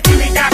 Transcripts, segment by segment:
Tienes química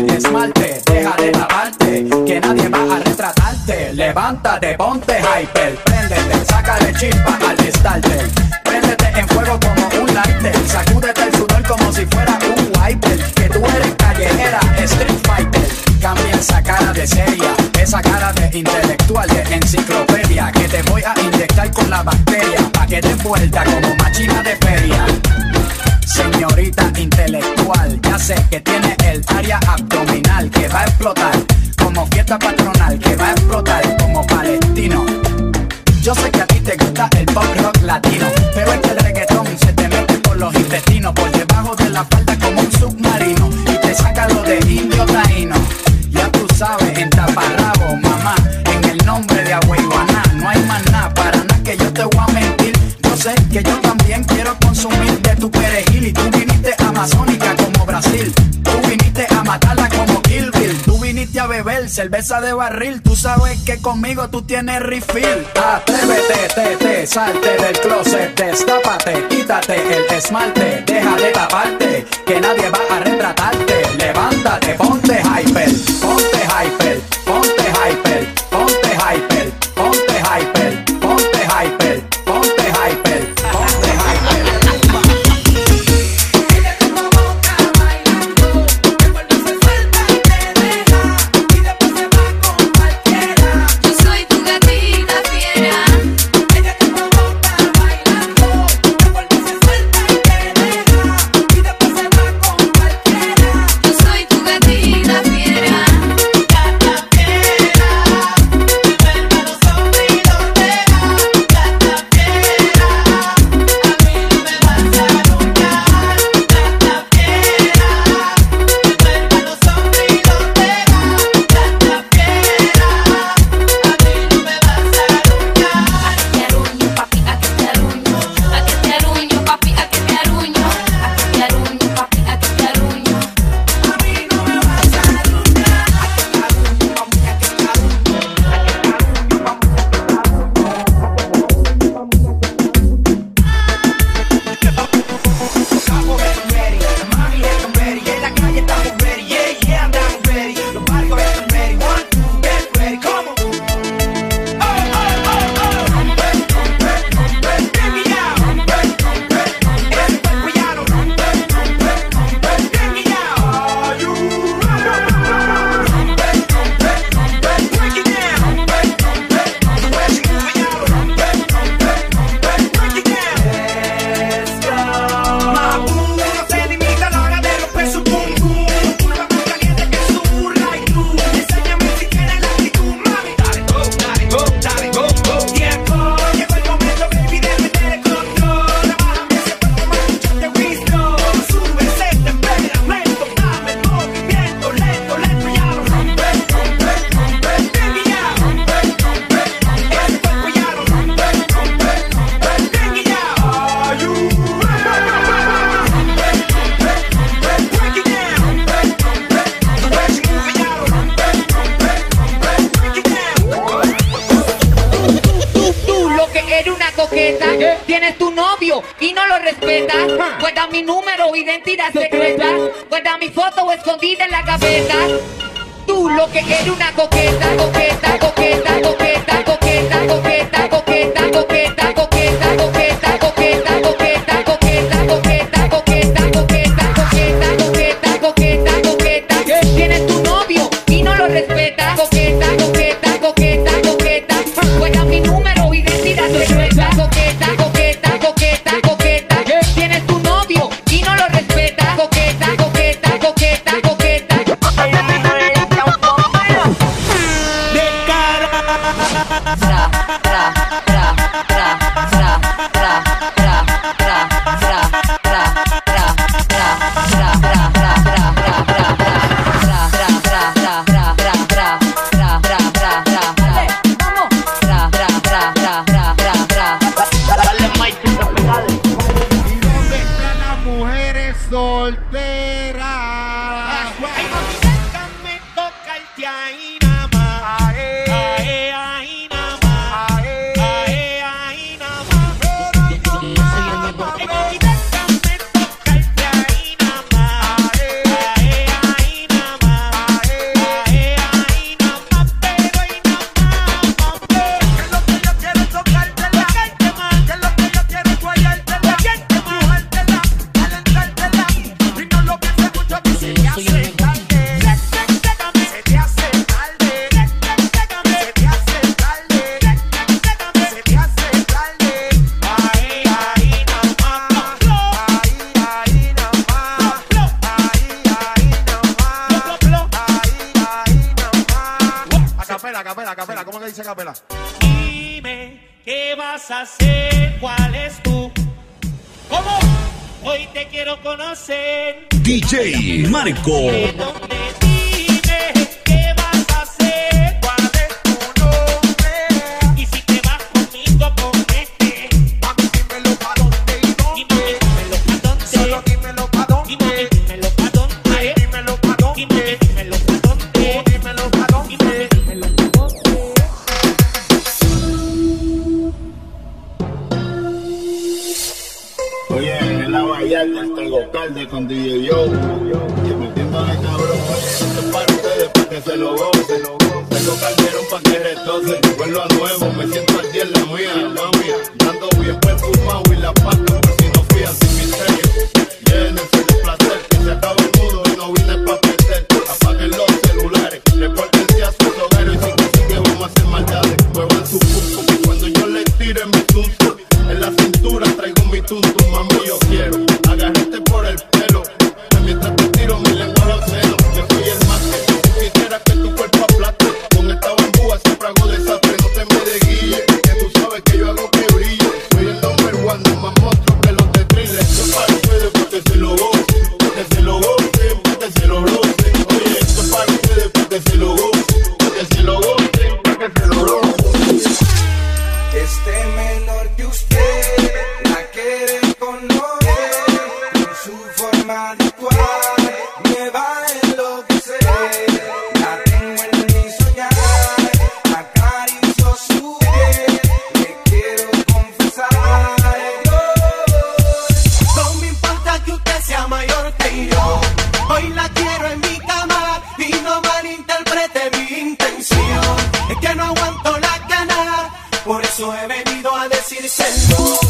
el esmalte, deja de taparte, que nadie va a retratarte. Levántate, ponte hyper, préndete, de chispa al starter. Préndete en fuego como un lighter, sacúdete el sudor como si fuera un wiper. Que tú eres callejera, street fighter. Cambia esa cara de seria, esa cara de intelectual de enciclopedia. Que te voy a inyectar con la bacteria, pa' que te vuelta como machina de feria. Señorita intelectual, ya sé que tiene el área abdominal patronal que va a explotar como palestino. Yo sé que a ti te gusta el pop rock latino, pero es que el reggaetón se te mete por los intestinos, por debajo de la falda como un submarino y te saca lo de indio taíno. Ya tú sabes, en taparrabo, mamá, en el nombre de Agüeyuaná, no hay más nada, para nada que yo te voy a mentir. Yo sé que yo también quiero consumir de tu perejil y tú viniste amazónica como Brasil. cerveza de barril. Tú sabes que conmigo tú tienes refill. Atrévete, te, te, salte del closet, destápate, quítate el esmalte, deja de taparte, que nadie va a retratarte. Levántate, ponte hyper, ponte hyper. mi número, identidad secreta. Guarda mi foto escondida en la gaveta. Tú lo que eres una coqueta, coqueta, coqueta. soltera. te quiero conocer. DJ Marco. Diego Calde con DJ Yo. Y metiéndole cabrón. Esto es para ustedes, para que se lo gocen. Tengo calderón para que retocen. Vuelvo a nuevo, me siento al día en la mía, mami. Dando bien buen fumado y la pasta, si no fían sin misterio. Llénense de placer, que se acaba el mundo y no vine pa' por eso he venido a decírselo. Que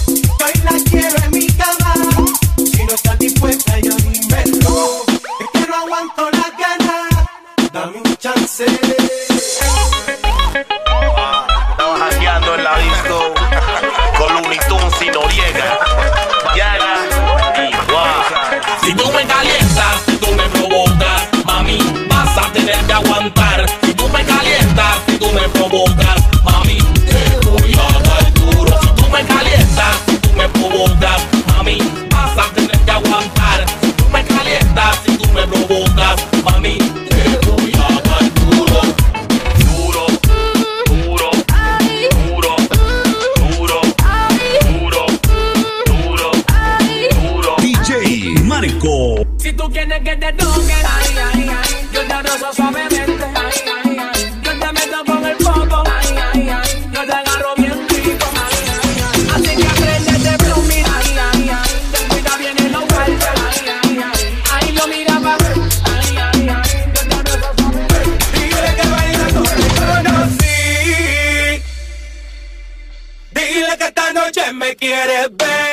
Si tú quieres que te toque, ay, ay, ay, yo te abrazo suavemente, ay, ay, ay, yo te meto con el popo, ay, ay, ay, yo te agarro bien rico, ay, ay, ay, así que aprende de plumir, ay, ay, ay, ten cuidado viene los vueltas, ay, ay, ay, ahí lo miraba, ay, ay, ay, yo te abrazo suavemente. Dile que baila con el conocí. Dile que esta noche me quieres ver.